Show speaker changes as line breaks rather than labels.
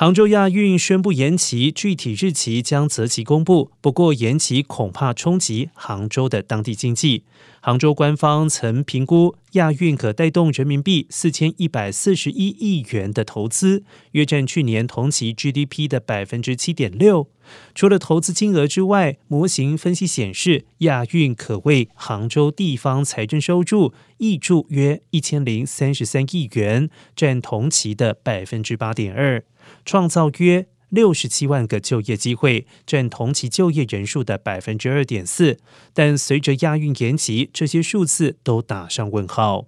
杭州亚运宣布延期，具体日期将择期公布。不过，延期恐怕冲击杭州的当地经济。杭州官方曾评估亚运可带动人民币四千一百四十一亿元的投资，约占去年同期 GDP 的百分之七点六。除了投资金额之外，模型分析显示，亚运可为杭州地方财政收入益注约一千零三十三亿元，占同期的百分之八点二。创造约六十七万个就业机会，占同期就业人数的百分之二点四。但随着亚运延期，这些数字都打上问号。